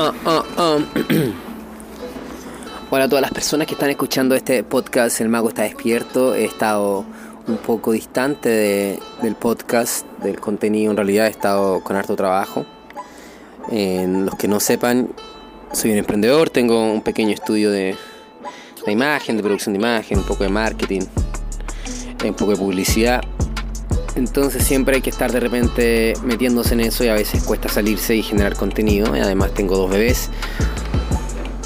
Ah, ah, ah. Hola a todas las personas que están escuchando este podcast El Mago está despierto. He estado un poco distante de- del podcast, del contenido. En realidad he estado con harto trabajo. Los que no sepan, soy un emprendedor. Tengo un pequeño estudio de, de imagen, de producción de imagen, un poco de marketing, un poco de publicidad. Entonces siempre hay que estar de repente metiéndose en eso y a veces cuesta salirse y generar contenido. Y además tengo dos bebés.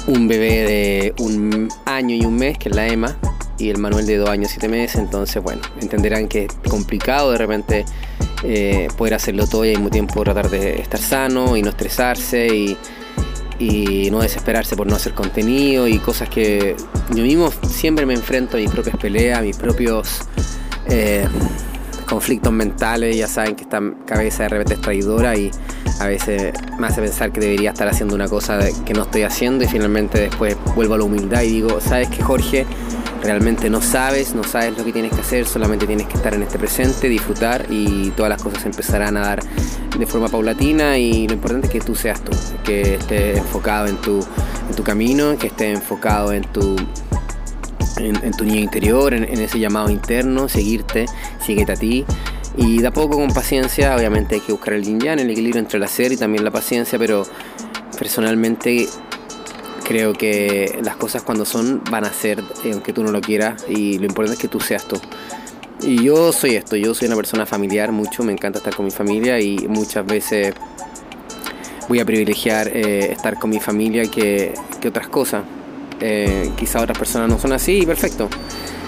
Un bebé de un año y un mes, que es la Emma, y el Manuel de dos años y siete meses. Entonces, bueno, entenderán que es complicado de repente eh, poder hacerlo todo y al mismo tiempo tratar de estar sano y no estresarse y, no desesperarse por no hacer contenido y cosas que yo mismo siempre me enfrento a mis propias peleas, a mis propios... eh, conflictos mentales, ya saben que esta cabeza de repente es traidora y a veces me hace pensar que debería estar haciendo una cosa que no estoy haciendo y finalmente después vuelvo a la humildad y digo, sabes que Jorge, realmente no sabes, no sabes lo que tienes que hacer, solamente tienes que estar en este presente, disfrutar y todas las cosas empezarán a dar de forma paulatina y lo importante es que tú seas tú, que estés enfocado en tu, en tu camino, que estés enfocado en tu en, tu niño interior, en, ese llamado interno, seguirte, síguete a ti. Y de a poco con paciencia, obviamente hay que buscar el yin yang, el equilibrio entre el hacer y también la paciencia, pero personalmente creo que las cosas cuando son van a ser, eh, aunque tú no lo quieras, y lo importante es que tú seas tú. Y yo soy esto, yo soy una persona familiar mucho, me encanta estar con mi familia y muchas veces voy a privilegiar eh, estar con mi familia que otras cosas. Eh, quizá otras personas no son así y perfecto.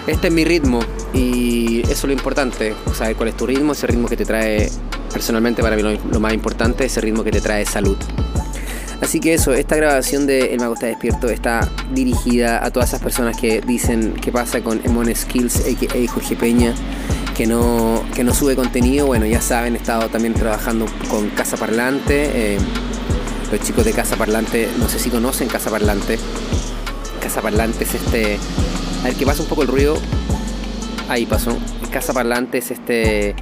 Este es mi ritmo y eso es lo importante, saber cuál es tu ritmo, ese ritmo que te trae, personalmente para mí lo, más importante, ese ritmo que te trae salud. Así que eso, esta grabación de El Mago está despierto está dirigida a todas esas personas que dicen qué pasa con Emon Skills, a.k.a. Jorge Peña, que no, que no sube contenido. Bueno, ya saben, he estado también trabajando con Casa Parlante. eh, los chicos de Casa Parlante, no sé si conocen Casa Parlante. Casa Parlante es este... A que pasa un poco el ruido. Ahí pasó. Casa Parlante es este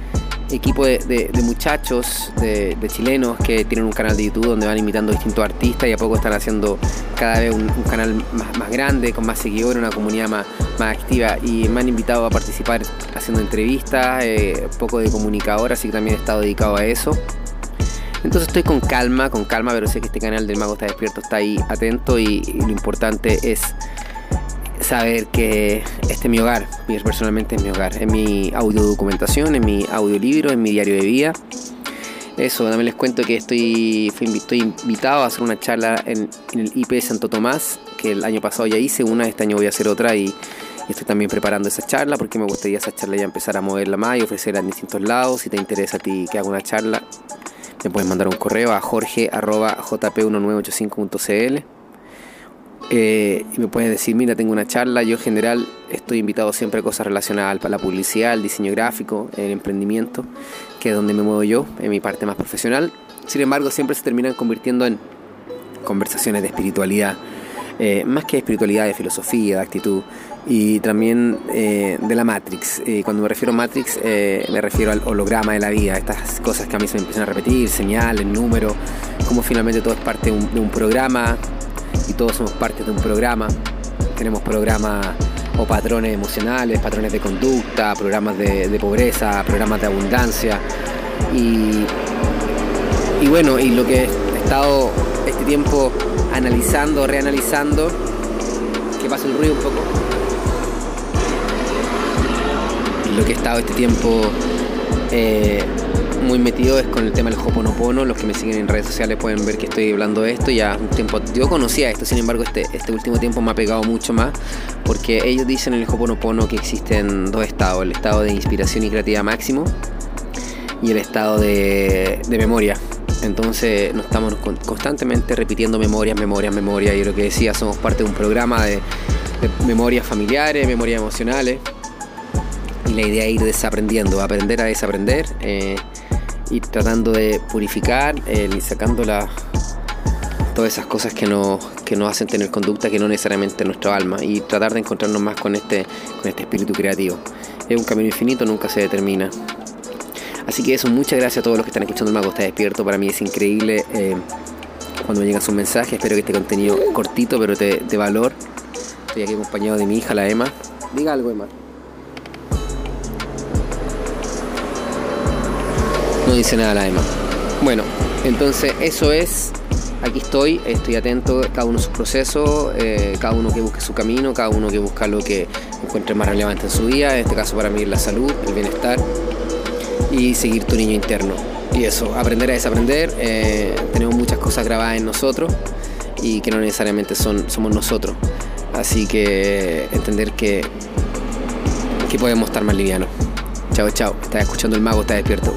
equipo de, muchachos, de, chilenos que tienen un canal de YouTube donde van imitando distintos artistas y a poco están haciendo cada vez un, canal más, grande, con más seguidores, una comunidad más, activa y me han invitado a participar haciendo entrevistas, eh, un poco de comunicador, así que también he estado dedicado a eso. Entonces estoy con calma, con calma, pero sé que este canal del Mago está despierto, está ahí atento y, lo importante es saber que este es mi hogar, personalmente es mi hogar, es mi audio documentación, es mi audiolibro, es mi diario de vida. Eso, también les cuento que estoy, estoy invitado a hacer una charla en, el IP Santo Tomás, que el año pasado ya hice una, este año voy a hacer otra y estoy también preparando esa charla porque me gustaría esa charla ya empezar a moverla más y ofrecerla en distintos lados. Si te interesa a ti que haga una charla, me puedes mandar un correo a jorge.jp1985.cl eh, y me puedes decir, mira, tengo una charla. Yo en general estoy invitado siempre a cosas relacionadas a la publicidad, el diseño gráfico, el emprendimiento, que es donde me muevo yo, en mi parte más profesional. Sin embargo, siempre se terminan convirtiendo en conversaciones de espiritualidad, eh, más que de espiritualidad, de filosofía, de actitud y también eh, de la Matrix. Eh, cuando me refiero a Matrix, eh, me refiero al holograma de la vida, estas cosas que a mí se me empiezan a repetir, señales, números, como finalmente todo es parte de un, programa y todos somos parte de un programa. Tenemos programas o patrones emocionales, patrones de conducta, programas de, de pobreza, programas de abundancia. Y, y bueno, y lo que estado este tiempo analizando, reanalizando, que pasa el ruido un poco. Lo que he estado este tiempo eh, muy metido es con el tema del Hoponopono. Los que me siguen en redes sociales pueden ver que estoy hablando de esto. Ya un tiempo, yo conocía esto, sin embargo, este, este último tiempo me ha pegado mucho más. Porque ellos dicen en el Hoponopono que existen dos estados: el estado de inspiración y creatividad máximo y el estado de memoria. Entonces nos estamos con- constantemente repitiendo memorias, memorias, memorias. Y lo que decía, somos parte de un programa de, memorias familiares, memorias emocionales. Y la idea es ir desaprendiendo, aprender a desaprender, eh, ir tratando de purificar, eh, sacando la- todas esas cosas que nos, que nos hacen tener conducta que no necesariamente nuestro alma y tratar de encontrarnos más con este, con este espíritu creativo. Es un camino infinito, nunca se determina. Así que eso, muchas gracias a todos los que están escuchando el Mago está despierto. Para mí es increíble eh, cuando me llegan sus mensajes. Espero que este contenido cortito, pero de, de valor. Estoy aquí acompañado de mi hija, la Emma. Diga algo, Emma. No dice nada la Emma. Bueno, entonces eso es. Aquí estoy, estoy atento, cada uno su proceso, eh, cada uno que busque su camino, cada uno que busca lo que encuentre más relevante en su vida, en este caso para mí la salud, el bienestar y seguir tu niño interno. Y eso, aprender a desaprender, eh, tenemos muchas cosas grabadas en nosotros y que no necesariamente son, somos nosotros. Así que entender que, que podemos estar más livianos. Chao, chao. Estás escuchando el mago, está despierto.